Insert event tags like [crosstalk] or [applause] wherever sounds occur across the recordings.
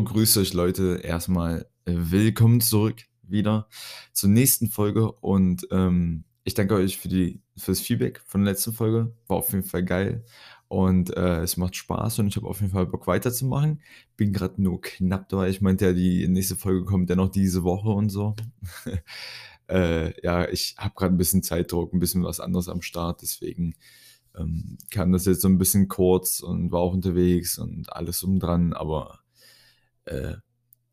Jo, grüß euch Leute. Erstmal äh, willkommen zurück wieder zur nächsten Folge und ähm, ich danke euch für die fürs Feedback von der letzten Folge. War auf jeden Fall geil und äh, es macht Spaß und ich habe auf jeden Fall Bock weiterzumachen. Bin gerade nur knapp dabei. Ich meinte ja, die nächste Folge kommt ja noch diese Woche und so. [laughs] äh, ja, ich habe gerade ein bisschen Zeitdruck, ein bisschen was anderes am Start, deswegen ähm, kam das jetzt so ein bisschen kurz und war auch unterwegs und alles um dran, aber äh,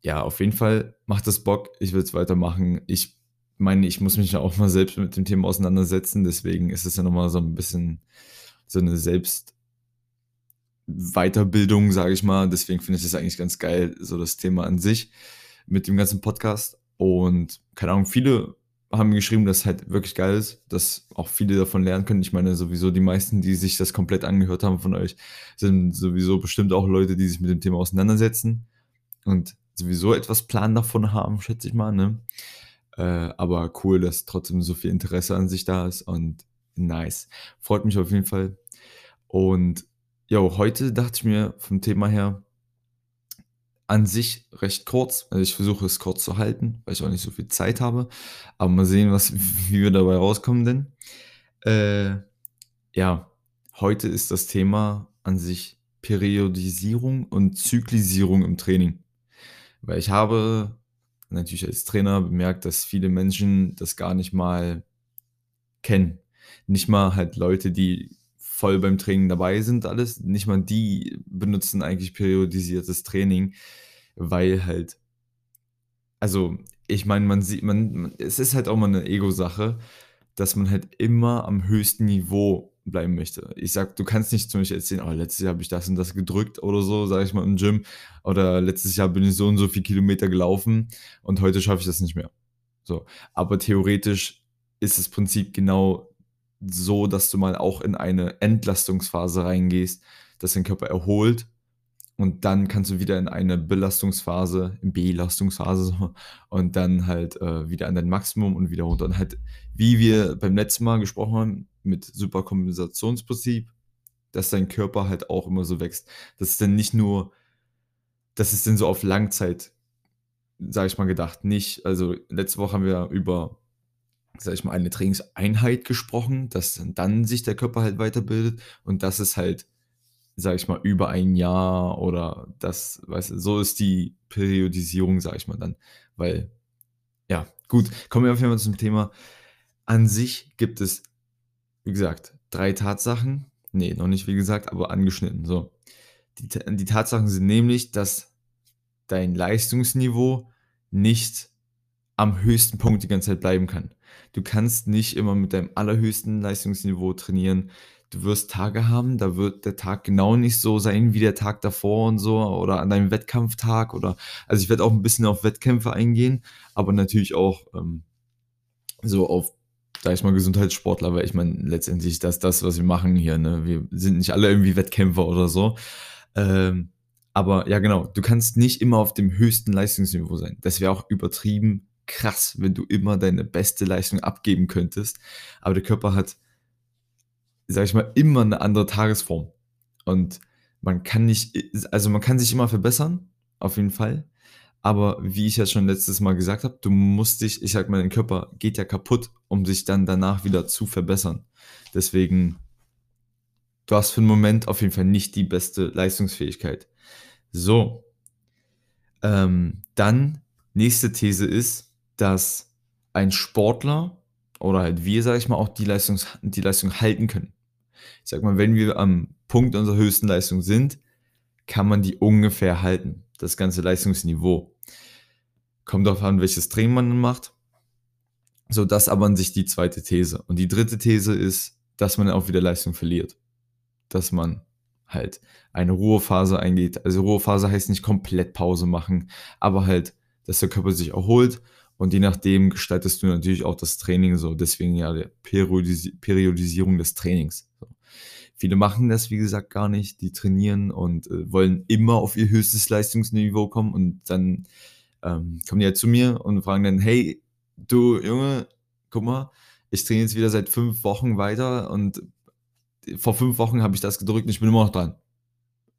ja, auf jeden Fall macht das Bock. Ich will es weitermachen. Ich meine, ich muss mich ja auch mal selbst mit dem Thema auseinandersetzen. Deswegen ist es ja nochmal so ein bisschen so eine Selbstweiterbildung, sage ich mal. Deswegen finde ich das eigentlich ganz geil, so das Thema an sich mit dem ganzen Podcast. Und keine Ahnung, viele haben geschrieben, dass es halt wirklich geil ist, dass auch viele davon lernen können. Ich meine, sowieso die meisten, die sich das komplett angehört haben von euch, sind sowieso bestimmt auch Leute, die sich mit dem Thema auseinandersetzen und sowieso etwas Plan davon haben, schätze ich mal. Ne? Äh, aber cool, dass trotzdem so viel Interesse an sich da ist und nice. Freut mich auf jeden Fall. Und ja, heute dachte ich mir vom Thema her an sich recht kurz. Also ich versuche es kurz zu halten, weil ich auch nicht so viel Zeit habe. Aber mal sehen, was, [laughs] wie wir dabei rauskommen denn. Äh, ja, heute ist das Thema an sich Periodisierung und Zyklisierung im Training. Weil ich habe natürlich als Trainer bemerkt, dass viele Menschen das gar nicht mal kennen. Nicht mal halt Leute, die voll beim Training dabei sind, alles. Nicht mal die benutzen eigentlich periodisiertes Training, weil halt, also ich meine, man sieht, man, es ist halt auch mal eine Ego-Sache, dass man halt immer am höchsten Niveau bleiben möchte. Ich sag, du kannst nicht zum Beispiel erzählen, oh, letztes Jahr habe ich das und das gedrückt oder so, sage ich mal im Gym. Oder letztes Jahr bin ich so und so viel Kilometer gelaufen und heute schaffe ich das nicht mehr. So. Aber theoretisch ist das Prinzip genau so, dass du mal auch in eine Entlastungsphase reingehst, dass dein Körper erholt und dann kannst du wieder in eine Belastungsphase, Belastungsphase [laughs] und dann halt äh, wieder an dein Maximum und wieder runter. Und halt, wie wir beim letzten Mal gesprochen haben, mit Superkompensationsprinzip, dass dein Körper halt auch immer so wächst. Das ist dann nicht nur, das ist dann so auf Langzeit, sage ich mal, gedacht. Nicht, also letzte Woche haben wir über, sage ich mal, eine Trainingseinheit gesprochen, dass dann sich der Körper halt weiterbildet und das ist halt sage ich mal, über ein Jahr oder das, weißt du, so ist die Periodisierung, sage ich mal dann. Weil, ja, gut, kommen wir auf jeden Fall zum Thema. An sich gibt es, wie gesagt, drei Tatsachen. Nee, noch nicht wie gesagt, aber angeschnitten. So. Die, die Tatsachen sind nämlich, dass dein Leistungsniveau nicht am höchsten Punkt die ganze Zeit bleiben kann. Du kannst nicht immer mit deinem allerhöchsten Leistungsniveau trainieren du wirst Tage haben, da wird der Tag genau nicht so sein wie der Tag davor und so oder an deinem Wettkampftag oder also ich werde auch ein bisschen auf Wettkämpfe eingehen, aber natürlich auch ähm, so auf sag ich mal Gesundheitssportler, weil ich meine letztendlich das das was wir machen hier, ne? Wir sind nicht alle irgendwie Wettkämpfer oder so. Ähm, aber ja genau, du kannst nicht immer auf dem höchsten Leistungsniveau sein. Das wäre auch übertrieben krass, wenn du immer deine beste Leistung abgeben könntest, aber der Körper hat sag ich mal, immer eine andere Tagesform. Und man kann nicht, also man kann sich immer verbessern, auf jeden Fall. Aber wie ich ja schon letztes Mal gesagt habe, du musst dich, ich sag mal, dein Körper geht ja kaputt, um sich dann danach wieder zu verbessern. Deswegen, du hast für den Moment auf jeden Fall nicht die beste Leistungsfähigkeit. So. Ähm, dann, nächste These ist, dass ein Sportler oder halt wir, sage ich mal, auch die, Leistungs die Leistung halten können ich sag mal, wenn wir am Punkt unserer höchsten Leistung sind, kann man die ungefähr halten, das ganze Leistungsniveau. Kommt darauf an, welches Training man macht. So, das aber an sich die zweite These. Und die dritte These ist, dass man auch wieder Leistung verliert. Dass man halt eine Ruhephase eingeht. Also Ruhephase heißt nicht komplett Pause machen, aber halt, dass der Körper sich erholt und je nachdem gestaltest du natürlich auch das Training so. Deswegen ja die Periodisi Periodisierung des Trainings. So. Viele machen das, wie gesagt, gar nicht. Die trainieren und äh, wollen immer auf ihr höchstes Leistungsniveau kommen und dann ähm, kommen die halt zu mir und fragen dann, hey, du Junge, guck mal, ich trainiere jetzt wieder seit fünf Wochen weiter und vor fünf Wochen habe ich das gedrückt und ich bin immer noch dran.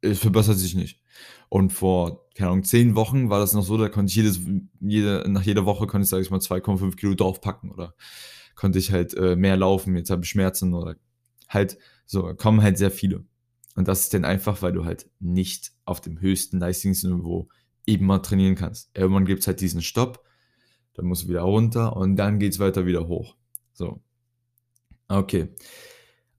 es verbessert sich nicht. Und vor, keine Ahnung, 10 Wochen war das noch so, da konnte ich jedes jede nach jeder Woche konnte ich, sage ich mal, 2,5 Kilo draufpacken oder konnte ich halt, äh, mehr laufen, jetzt habe ich Schmerzen oder halt so, kommen halt sehr viele. Und das ist dann einfach, weil du halt nicht auf dem höchsten Leistungsniveau immer trainieren kannst. Irgendwann gibt es halt diesen Stopp, dann musst du wieder runter und dann geht es weiter wieder hoch. So. Okay.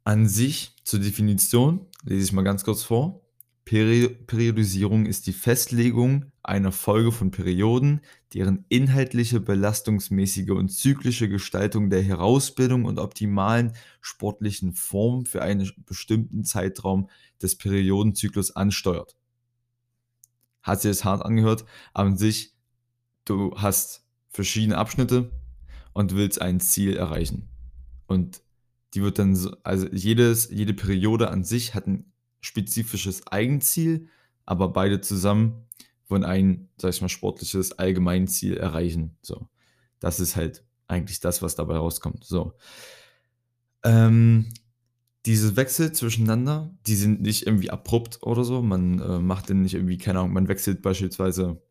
An sich zur Definition lese ich mal ganz kurz vor. Peri Periodisierung ist die Festlegung einer Folge von Perioden, deren inhaltliche, belastungsmäßige und zyklische Gestaltung der Herausbildung und optimalen sportlichen Form für einen bestimmten Zeitraum des Periodenzyklus ansteuert. Hat sich das hart angehört, aber an sich, du hast verschiedene Abschnitte und willst ein Ziel erreichen. Und die wird dann so, also jedes, jede Periode an sich hat ein spezifisches Eigenziel, aber beide zusammen wollen ein, sag ich mal, sportliches Allgemeinziel erreichen. So. Das ist halt eigentlich das, was dabei rauskommt. So. Ähm, diese Wechsel zwischeneinander, die sind nicht irgendwie abrupt oder so. Man äh, macht den nicht irgendwie, keine Ahnung, man wechselt beispielsweise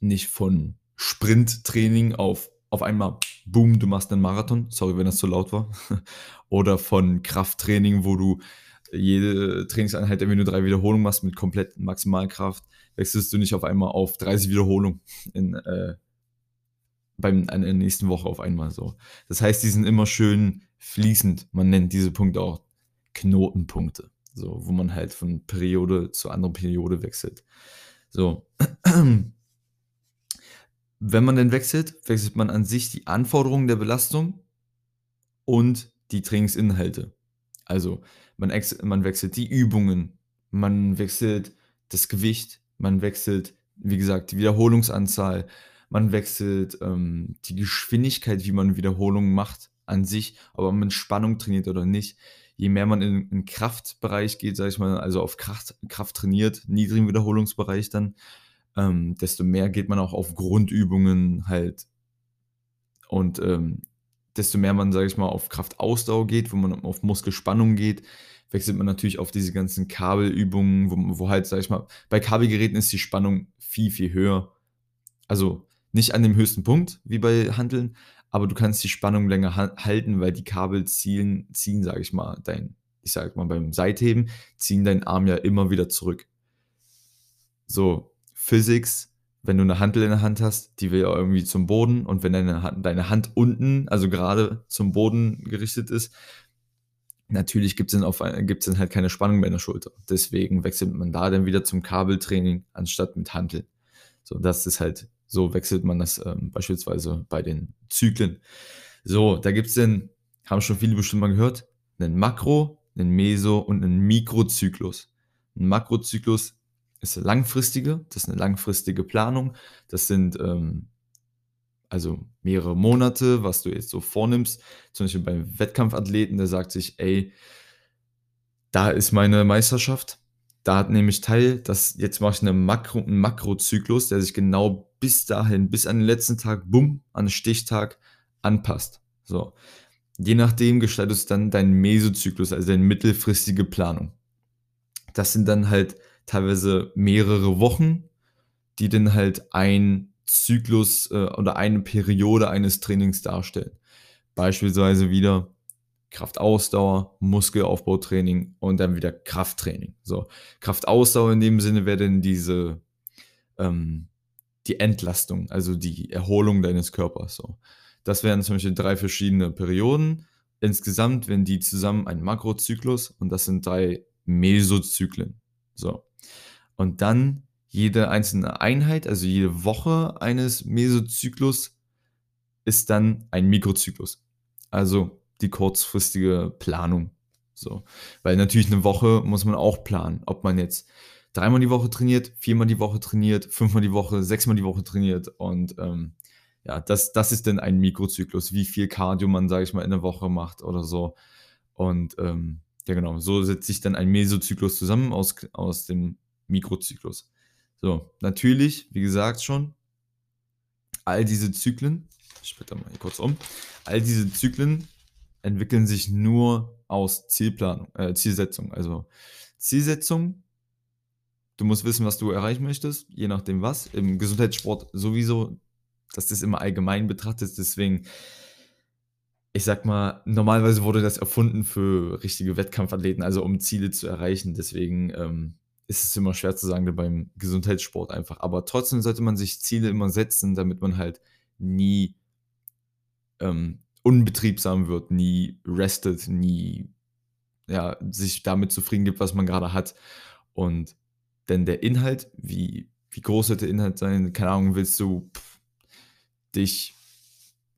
nicht von Sprinttraining auf auf einmal, boom, du machst einen Marathon. Sorry, wenn das zu laut war. [laughs] oder von Krafttraining, wo du jede Trainingseinheit irgendwie nur drei Wiederholungen machst mit kompletten Maximalkraft, wechselst du nicht auf einmal auf 30 Wiederholungen in, äh, beim, in der nächsten Woche auf einmal so. Das heißt, die sind immer schön fließend. Man nennt diese Punkte auch Knotenpunkte, so, wo man halt von Periode zu anderen Periode wechselt. So. [clears throat] Wenn man denn wechselt, wechselt man an sich die Anforderungen der Belastung und die Trainingsinhalte. Also man, man wechselt die Übungen, man wechselt das Gewicht, man wechselt, wie gesagt, die Wiederholungsanzahl, man wechselt ähm, die Geschwindigkeit, wie man Wiederholungen macht an sich, ob man Spannung trainiert oder nicht. Je mehr man in den Kraftbereich geht, sage ich mal, also auf Kraft, Kraft trainiert, niedrigen Wiederholungsbereich dann, ähm, desto mehr geht man auch auf Grundübungen halt. Und ähm, desto mehr man, sage ich mal, auf Kraftausdauer geht, wo man auf Muskelspannung geht, wechselt man natürlich auf diese ganzen Kabelübungen, wo, wo halt, sage ich mal, bei Kabelgeräten ist die Spannung viel, viel höher. Also nicht an dem höchsten Punkt wie bei Handeln, aber du kannst die Spannung länger halten, weil die Kabel ziehen, ziehen sage ich mal, dein, ich sage mal beim Seitheben, ziehen deinen Arm ja immer wieder zurück. So, Physics, wenn du eine Handel in der Hand hast, die will ja irgendwie zum Boden und wenn deine Hand, deine Hand unten, also gerade zum Boden gerichtet ist, natürlich gibt es dann, dann halt keine Spannung mehr in der Schulter. Deswegen wechselt man da dann wieder zum Kabeltraining anstatt mit Handeln. So, das ist halt, so wechselt man das ähm, beispielsweise bei den Zyklen. So, da gibt es dann, haben schon viele bestimmt mal gehört, einen Makro, einen Meso und einen Mikrozyklus. Ein Makrozyklus ist eine langfristige, das ist eine langfristige Planung. Das sind ähm, also mehrere Monate, was du jetzt so vornimmst. Zum Beispiel beim Wettkampfathleten, der sagt sich, ey, da ist meine Meisterschaft. Da nehme ich teil. Das, jetzt mache ich eine Makro, einen Makrozyklus, der sich genau bis dahin, bis an den letzten Tag, bumm, an den Stichtag anpasst. So. Je nachdem gestaltest du dann deinen Mesozyklus, also deine mittelfristige Planung. Das sind dann halt teilweise mehrere Wochen, die dann halt ein Zyklus äh, oder eine Periode eines Trainings darstellen. Beispielsweise wieder Kraftausdauer, Muskelaufbautraining und dann wieder Krafttraining. So, Kraftausdauer in dem Sinne wäre dann diese ähm, die Entlastung, also die Erholung deines Körpers. So. Das wären zum Beispiel drei verschiedene Perioden. Insgesamt wären die zusammen ein Makrozyklus und das sind drei Mesozyklen. So. Und dann jede einzelne Einheit, also jede Woche eines Mesozyklus, ist dann ein Mikrozyklus. Also die kurzfristige Planung. So. Weil natürlich eine Woche muss man auch planen. Ob man jetzt dreimal die Woche trainiert, viermal die Woche trainiert, fünfmal die Woche, sechsmal die Woche trainiert. Und ähm, ja, das, das ist dann ein Mikrozyklus, wie viel Cardio man, sage ich mal, in der Woche macht oder so. Und ähm, ja, genau, so setzt sich dann ein Mesozyklus zusammen aus, aus dem Mikrozyklus. So, natürlich, wie gesagt schon, all diese Zyklen, ich später mal hier kurz um, all diese Zyklen entwickeln sich nur aus Zielplanung, äh, Zielsetzung. Also Zielsetzung du musst wissen, was du erreichen möchtest, je nachdem was. Im Gesundheitssport sowieso, dass das immer allgemein betrachtet, deswegen ich sag mal, normalerweise wurde das erfunden für richtige Wettkampfathleten, also um Ziele zu erreichen. Deswegen ähm, ist es immer schwer zu sagen beim Gesundheitssport einfach. Aber trotzdem sollte man sich Ziele immer setzen, damit man halt nie ähm, unbetriebsam wird, nie restet, nie ja, sich damit zufrieden gibt, was man gerade hat. Und denn der Inhalt, wie, wie groß sollte der Inhalt sein? Keine Ahnung, willst du pff, dich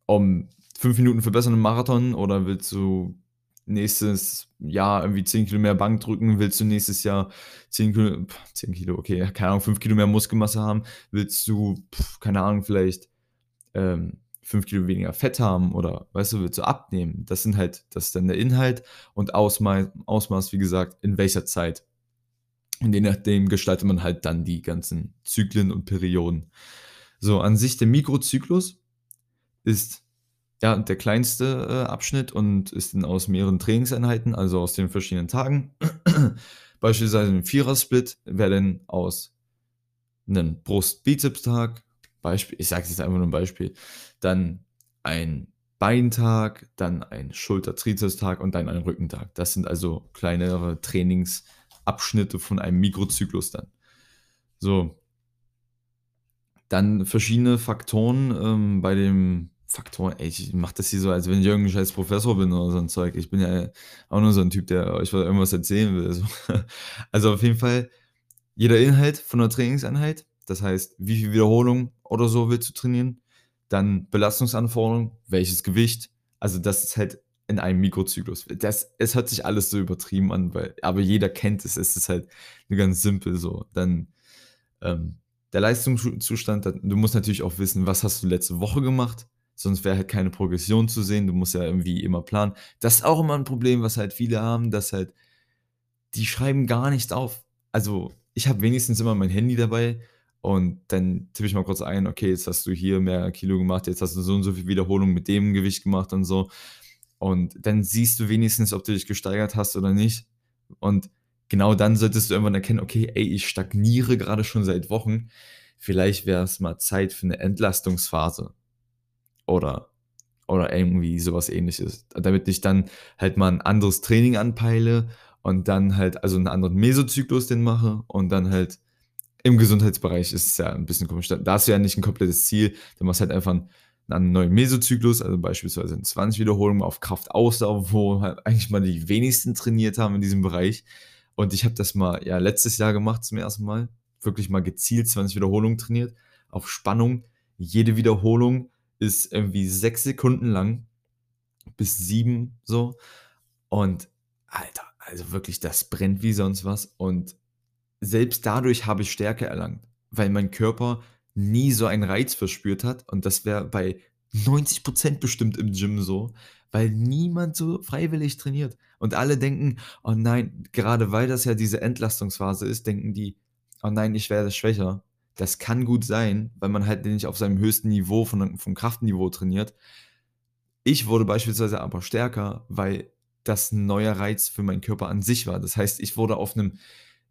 um fünf Minuten verbessern im Marathon oder willst du nächstes Jahr irgendwie 10 Kilo mehr Bank drücken? Willst du nächstes Jahr 10 Kilo, 10 Kilo, okay, keine Ahnung, 5 Kilo mehr Muskelmasse haben? Willst du, keine Ahnung, vielleicht ähm, 5 Kilo weniger Fett haben oder, weißt du, willst du abnehmen? Das sind halt, das ist dann der Inhalt und Ausmaß, Ausmaß wie gesagt, in welcher Zeit. Und je nachdem gestaltet man halt dann die ganzen Zyklen und Perioden. So, an sich der Mikrozyklus ist ja, der kleinste äh, Abschnitt und ist dann aus mehreren Trainingseinheiten, also aus den verschiedenen Tagen. [clears throat] Beispielsweise ein Vierer-Split wäre dann aus einem Brust-Bizeps-Tag, Beispiel, ich sage jetzt einfach nur ein Beispiel, dann ein Beintag, dann ein Schulter-Trizeps-Tag und dann ein Rückentag. Das sind also kleinere Trainingsabschnitte von einem Mikrozyklus dann. So. Dann verschiedene Faktoren ähm, bei dem Faktoren, ey, ich mach das hier so, als wenn ich irgendein scheiß Professor bin oder so ein Zeug. Ich bin ja auch nur so ein Typ, der euch irgendwas erzählen will. So. [laughs] Also auf jeden Fall jeder Inhalt von der Trainingseinheit, das heißt, wie viel Wiederholung oder so willst du trainieren, dann Belastungsanforderungen, welches Gewicht, also das ist halt in einem Mikrozyklus. Das, es hört sich alles so übertrieben an, weil, aber jeder kennt es, es ist halt ganz simpel so. Dann ähm, der Leistungszustand, du musst natürlich auch wissen, was hast du letzte Woche gemacht, sonst wäre halt keine Progression zu sehen. Du musst ja irgendwie immer planen. Das ist auch immer ein Problem, was halt viele haben, dass halt die schreiben gar nichts auf. Also ich habe wenigstens immer mein Handy dabei und dann tippe ich mal kurz ein, okay, jetzt hast du hier mehr Kilo gemacht, jetzt hast du so und so viel Wiederholung mit dem Gewicht gemacht und so. Und dann siehst du wenigstens, ob du dich gesteigert hast oder nicht. Und genau dann solltest du irgendwann erkennen, okay, ey, ich stagniere gerade schon seit Wochen. Vielleicht wäre es mal Zeit für eine Entlastungsphase oder, oder irgendwie sowas ähnliches. Damit ich dann halt mal ein anderes Training anpeile und dann halt, also einen anderen Mesozyklus den mache und dann halt im Gesundheitsbereich ist es ja ein bisschen komisch. Da hast du ja nicht ein komplettes Ziel, du machst halt einfach einen, einen neuen Mesozyklus, also beispielsweise in 20 Wiederholungen auf Kraft Ausdauer, wo halt eigentlich mal die wenigsten trainiert haben in diesem Bereich. Und ich habe das mal ja letztes Jahr gemacht zum ersten Mal, wirklich mal gezielt 20 Wiederholungen trainiert, auf Spannung. Jede Wiederholung ist irgendwie sechs Sekunden lang, bis sieben so. Und Alter, also wirklich, das brennt wie sonst was. Und selbst dadurch habe ich Stärke erlangt, weil mein Körper nie so einen Reiz verspürt hat. Und das wäre bei 90% bestimmt im Gym so, weil niemand so freiwillig trainiert. Und alle denken, oh nein, gerade weil das ja diese Entlastungsphase ist, denken die, oh nein, ich werde schwächer. Das kann gut sein, weil man halt nicht auf seinem höchsten Niveau von, vom Kraftniveau trainiert. Ich wurde beispielsweise aber stärker, weil das ein neuer Reiz für meinen Körper an sich war. Das heißt, ich wurde auf einem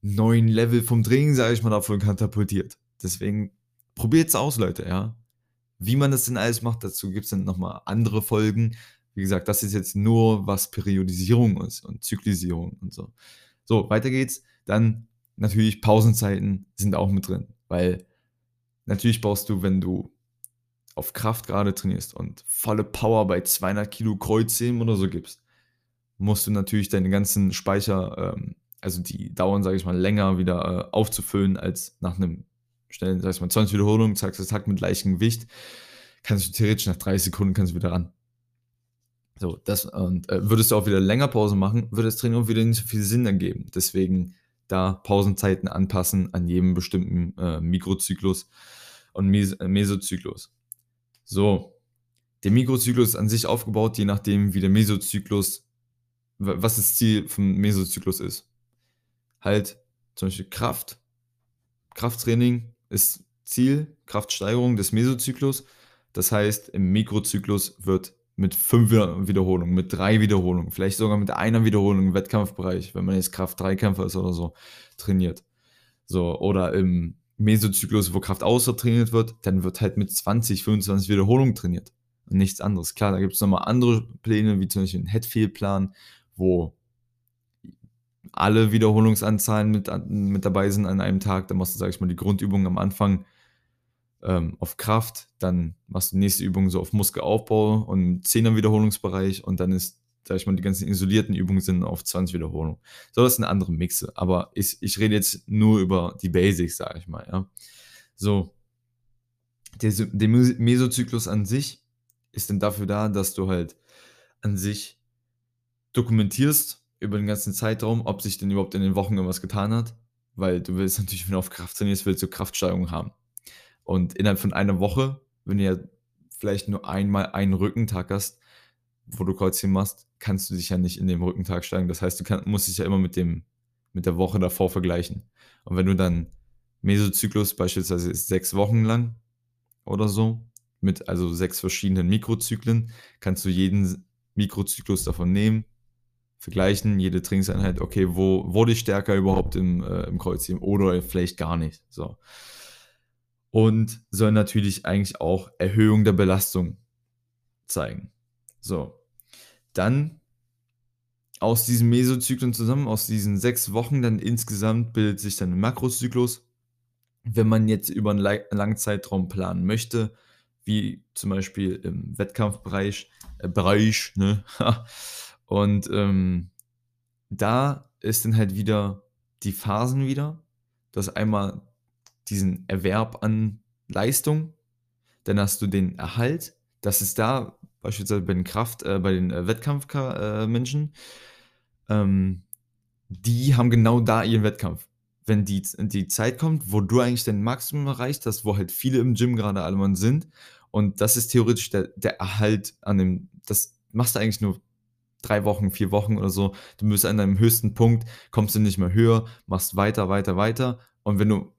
neuen Level vom Training, sage ich mal, davon katapultiert. Deswegen probiert es aus, Leute, ja. Wie man das denn alles macht, dazu gibt es dann nochmal andere Folgen. Wie gesagt, das ist jetzt nur, was Periodisierung ist und Zyklisierung und so. So, weiter geht's. Dann natürlich Pausenzeiten sind auch mit drin. Weil natürlich brauchst du, wenn du auf Kraft gerade trainierst und volle Power bei 200 Kilo Kreuzheben oder so gibst, musst du natürlich deine ganzen Speicher, ähm, also die dauern, sage ich mal, länger wieder äh, aufzufüllen als nach einem schnellen, sag ich mal, 20 Wiederholungen, zack, zack, mit leichtem Gewicht, kannst du theoretisch nach 30 Sekunden kannst du wieder ran. So, das, und äh, würdest du auch wieder länger Pause machen, würde das Training auch wieder nicht so viel Sinn ergeben. Deswegen da Pausenzeiten anpassen an jedem bestimmten äh, Mikrozyklus und Mes äh, Mesozyklus. So, der Mikrozyklus ist an sich aufgebaut, je nachdem, wie der Mesozyklus, was das Ziel vom Mesozyklus ist. Halt zum Beispiel Kraft. Krafttraining ist Ziel, Kraftsteigerung des Mesozyklus. Das heißt, im Mikrozyklus wird mit fünf Wiederholungen, mit drei Wiederholungen, vielleicht sogar mit einer Wiederholung im Wettkampfbereich, wenn man jetzt Kraft-Dreikämpfer ist oder so, trainiert. So, oder im Mesozyklus, wo Kraft außer trainiert wird, dann wird halt mit 20, 25 Wiederholungen trainiert. Und nichts anderes. Klar, da gibt es nochmal andere Pläne, wie zum Beispiel einen Headfield-Plan, wo alle Wiederholungsanzahlen mit, mit dabei sind an einem Tag. Dann machst du, sag ich mal, die Grundübung am Anfang ähm, auf Kraft, dann machst du die nächste Übung so auf Muskelaufbau und 10er Wiederholungsbereich und dann ist, sag ich mal, die ganzen isolierten Übungen sind auf 20 Wiederholungen. So, das sind andere Mixe, aber ich, ich rede jetzt nur über die Basics, sag ich mal, ja. So, der, der Mesozyklus an sich ist dann dafür da, dass du halt an sich dokumentierst über den ganzen Zeitraum, ob sich denn überhaupt in den Wochen irgendwas getan hat, weil du willst natürlich, wenn du auf Kraft trainierst, willst du Kraftsteigerung haben. Und innerhalb von einer Woche, wenn du ja vielleicht nur einmal einen Rückentag hast, wo du Kreuzchen machst, kannst du dich ja nicht in dem Rückentag steigen. Das heißt, du kann, musst dich ja immer mit, dem, mit der Woche davor vergleichen. Und wenn du dann Mesozyklus beispielsweise ist sechs Wochen lang oder so, mit also sechs verschiedenen Mikrozyklen, kannst du jeden Mikrozyklus davon nehmen, vergleichen, jede Trainingseinheit, okay, wo wurde ich stärker überhaupt im, äh, im Kreuzheben oder vielleicht gar nicht. So und soll natürlich eigentlich auch Erhöhung der Belastung zeigen. So, dann aus diesen Mesozyklen zusammen, aus diesen sechs Wochen, dann insgesamt bildet sich dann ein Makrozyklus. Wenn man jetzt über einen langen Zeitraum planen möchte, wie zum Beispiel im Wettkampfbereich, äh, Bereich, ne? [laughs] und ähm, da ist dann halt wieder die Phasen wieder. Das einmal diesen Erwerb an Leistung, dann hast du den Erhalt. Das ist da beispielsweise bei den Kraft, äh, bei den äh, Wettkampfmenschen. Äh, ähm, die haben genau da ihren Wettkampf. Wenn die, die Zeit kommt, wo du eigentlich dein Maximum erreicht hast, wo halt viele im Gym gerade alle Mann sind, und das ist theoretisch der, der Erhalt an dem, das machst du eigentlich nur drei Wochen, vier Wochen oder so. Du bist an deinem höchsten Punkt, kommst du nicht mehr höher, machst weiter, weiter, weiter. Und wenn du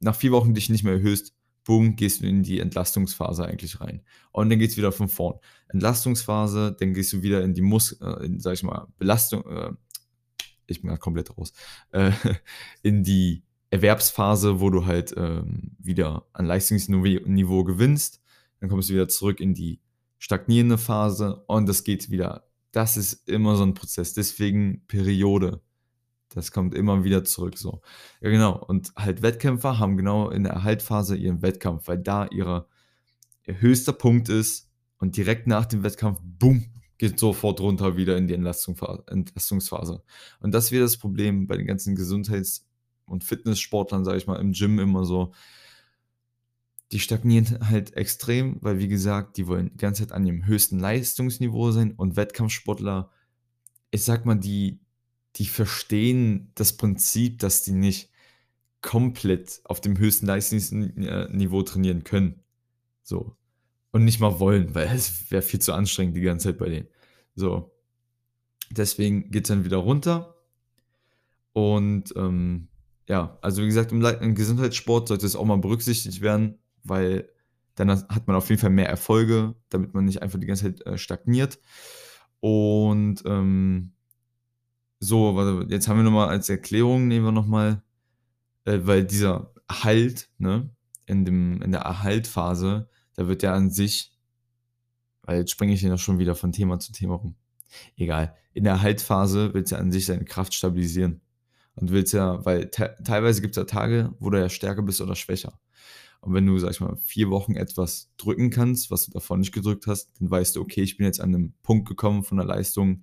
nach vier Wochen dich nicht mehr erhöhst, boom, gehst du in die Entlastungsphase eigentlich rein. Und dann geht es wieder von vorn. Entlastungsphase, dann gehst du wieder in die Mus, äh, in, sag ich mal, Belastung, äh, ich bin gerade komplett raus, äh, [laughs] in die Erwerbsphase, wo du halt ähm, wieder an Leistungsniveau gewinnst. Dann kommst du wieder zurück in die stagnierende Phase und das geht wieder. Das ist immer so ein Prozess. Deswegen Periode. Das kommt immer wieder zurück so. Ja, genau. Und halt Wettkämpfer haben genau in der Erhaltphase ihren Wettkampf, weil da ihre, ihr höchster Punkt ist und direkt nach dem Wettkampf, boom, geht sofort runter wieder in die Entlastungsphase. Und das wäre das Problem bei den ganzen Gesundheits- und Fitnesssportlern, sage ich mal, im Gym immer so. Die stagnieren halt extrem, weil wie gesagt, die wollen die ganze Zeit an ihrem höchsten Leistungsniveau sein und Wettkampfsportler, ich sag mal, die, die verstehen das Prinzip, dass die nicht komplett auf dem höchsten Leistungsniveau trainieren können. So. Und nicht mal wollen, weil es wäre viel zu anstrengend die ganze Zeit bei denen. So. Deswegen geht es dann wieder runter. Und ähm, ja, also wie gesagt, im, im Gesundheitssport sollte es auch mal berücksichtigt werden, weil dann hat man auf jeden Fall mehr Erfolge, damit man nicht einfach die ganze Zeit äh, stagniert. Und ähm, so, jetzt haben wir nochmal als Erklärung, nehmen wir nochmal, äh, weil dieser Halt, ne, in, dem, in der Erhaltphase, da wird der an sich, weil jetzt springe ich hier noch schon wieder von Thema zu Thema rum. Egal. In der Erhaltphase willst du an sich deine Kraft stabilisieren. Und willst ja, weil te teilweise gibt es ja Tage, wo du ja stärker bist oder schwächer. Und wenn du, sag ich mal, vier Wochen etwas drücken kannst, was du davor nicht gedrückt hast, dann weißt du, okay, ich bin jetzt an einem Punkt gekommen von der Leistung,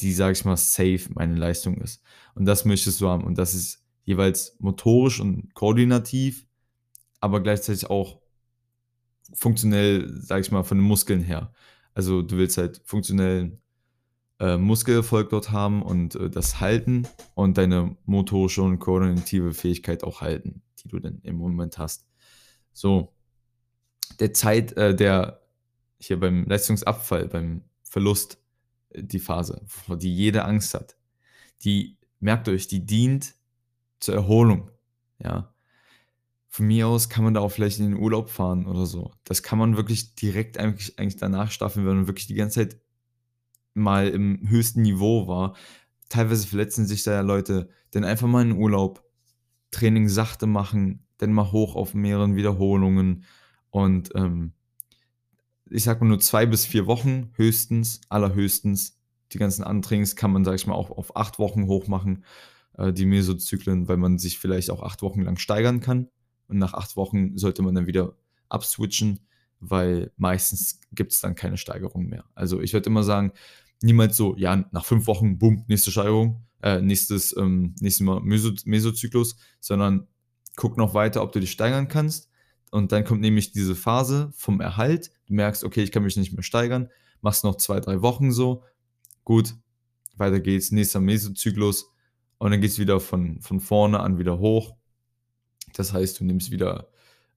die, sag ich mal, safe meine Leistung ist. Und das möchtest du haben. Und das ist jeweils motorisch und koordinativ, aber gleichzeitig auch funktionell, sag ich mal, von den Muskeln her. Also du willst halt funktionellen äh, Muskelerfolg dort haben und äh, das halten und deine motorische und koordinative Fähigkeit auch halten, die du dann im Moment hast. So, der Zeit, äh, der hier beim Leistungsabfall, beim Verlust, die Phase, vor die jede Angst hat. Die, merkt euch, die dient zur Erholung. Ja. Von mir aus kann man da auch vielleicht in den Urlaub fahren oder so. Das kann man wirklich direkt eigentlich, eigentlich danach staffeln, wenn man wirklich die ganze Zeit mal im höchsten Niveau war. Teilweise verletzen sich da ja Leute, denn einfach mal in den Urlaub, Training sachte machen, dann mal hoch auf mehreren Wiederholungen und ähm, ich sag mal nur zwei bis vier Wochen höchstens, allerhöchstens. Die ganzen Antrainings kann man, sag ich mal, auch auf acht Wochen hoch machen, äh, die Mesozyklen, weil man sich vielleicht auch acht Wochen lang steigern kann. Und nach acht Wochen sollte man dann wieder abswitchen, weil meistens gibt es dann keine Steigerung mehr. Also ich würde immer sagen, niemals so, ja, nach fünf Wochen, bumm, nächste Steigerung, äh, nächstes, ähm, nächstes Mal Meso Mesozyklus, sondern guck noch weiter, ob du dich steigern kannst. Und dann kommt nämlich diese Phase vom Erhalt. Du merkst, okay, ich kann mich nicht mehr steigern. Machst noch zwei, drei Wochen so. Gut, weiter geht's. Nächster Mesozyklus. Und dann geht's wieder von, von vorne an wieder hoch. Das heißt, du nimmst wieder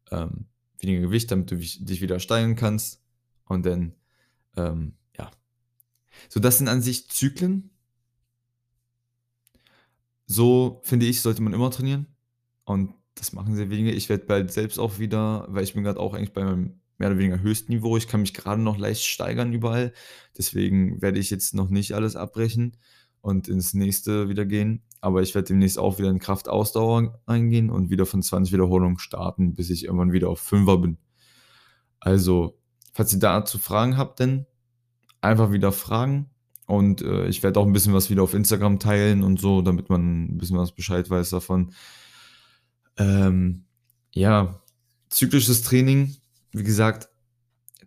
ähm, weniger Gewicht, damit du dich wieder steigern kannst. Und dann, ähm, ja. So, das sind an sich Zyklen. So, finde ich, sollte man immer trainieren. Und das machen sehr wenige. Ich werde bald selbst auch wieder, weil ich bin gerade auch eigentlich bei meinem mehr oder weniger höchsten Niveau. Ich kann mich gerade noch leicht steigern überall. Deswegen werde ich jetzt noch nicht alles abbrechen und ins nächste wieder gehen. Aber ich werde demnächst auch wieder in Kraftausdauer eingehen und wieder von 20 Wiederholungen starten, bis ich irgendwann wieder auf 5er bin. Also, falls ihr dazu Fragen habt, dann einfach wieder fragen. Und äh, ich werde auch ein bisschen was wieder auf Instagram teilen und so, damit man ein bisschen was Bescheid weiß davon. Ähm, ja, zyklisches Training, wie gesagt,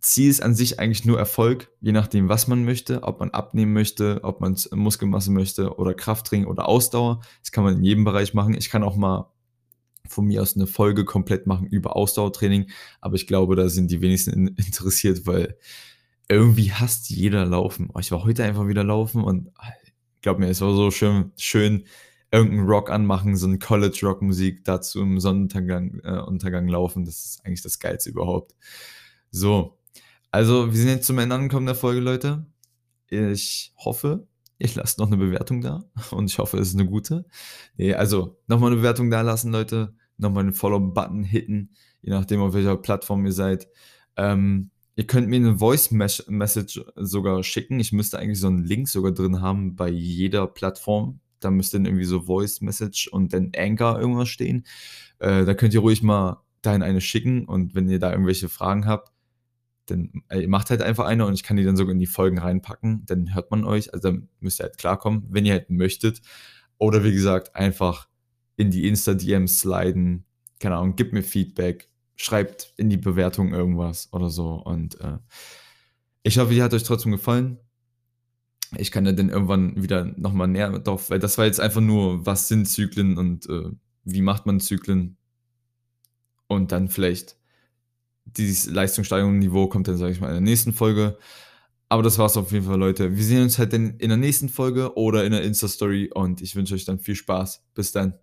Ziel ist an sich eigentlich nur Erfolg, je nachdem, was man möchte, ob man abnehmen möchte, ob man Muskelmasse möchte oder Krafttraining oder Ausdauer. Das kann man in jedem Bereich machen. Ich kann auch mal von mir aus eine Folge komplett machen über Ausdauertraining, aber ich glaube, da sind die wenigsten [laughs] interessiert, weil irgendwie hasst jeder Laufen. Ich war heute einfach wieder laufen und glaub mir, es war so schön, schön irgendeinen Rock anmachen, so eine College-Rock-Musik dazu im Sonnenuntergang äh, Untergang laufen. Das ist eigentlich das Geilste überhaupt. So, also wir sind jetzt zum Ende angekommen der Folge, Leute. Ich hoffe, ihr lasst noch eine Bewertung da [laughs] und ich hoffe, es ist eine gute. Nee, also nochmal eine Bewertung da lassen, Leute. Nochmal einen Follow-Button hitten, je nachdem, auf welcher Plattform ihr seid. Ähm, ihr könnt mir eine Voice-Message sogar schicken. Ich müsste eigentlich so einen Link sogar drin haben bei jeder Plattform da müsste dann irgendwie so Voice Message und dann Anchor irgendwas stehen. Äh, da könnt ihr ruhig mal dahin eine schicken und wenn ihr da irgendwelche Fragen habt, dann äh, macht halt einfach eine und ich kann die dann sogar in die Folgen reinpacken. Dann hört man euch, also dann müsst ihr halt klarkommen, wenn ihr halt möchtet. Oder wie gesagt, einfach in die Insta-DMs sliden. Keine Ahnung, gebt mir Feedback, schreibt in die Bewertung irgendwas oder so. Und äh, ich hoffe, die hat euch trotzdem gefallen ich kann ja dann irgendwann wieder nochmal näher drauf, weil das war jetzt einfach nur, was sind Zyklen und äh, wie macht man Zyklen und dann vielleicht dieses Leistungssteigerungsniveau kommt dann, sage ich mal, in der nächsten Folge. Aber das war's auf jeden Fall, Leute. Wir sehen uns halt dann in der nächsten Folge oder in der Insta-Story und ich wünsche euch dann viel Spaß. Bis dann.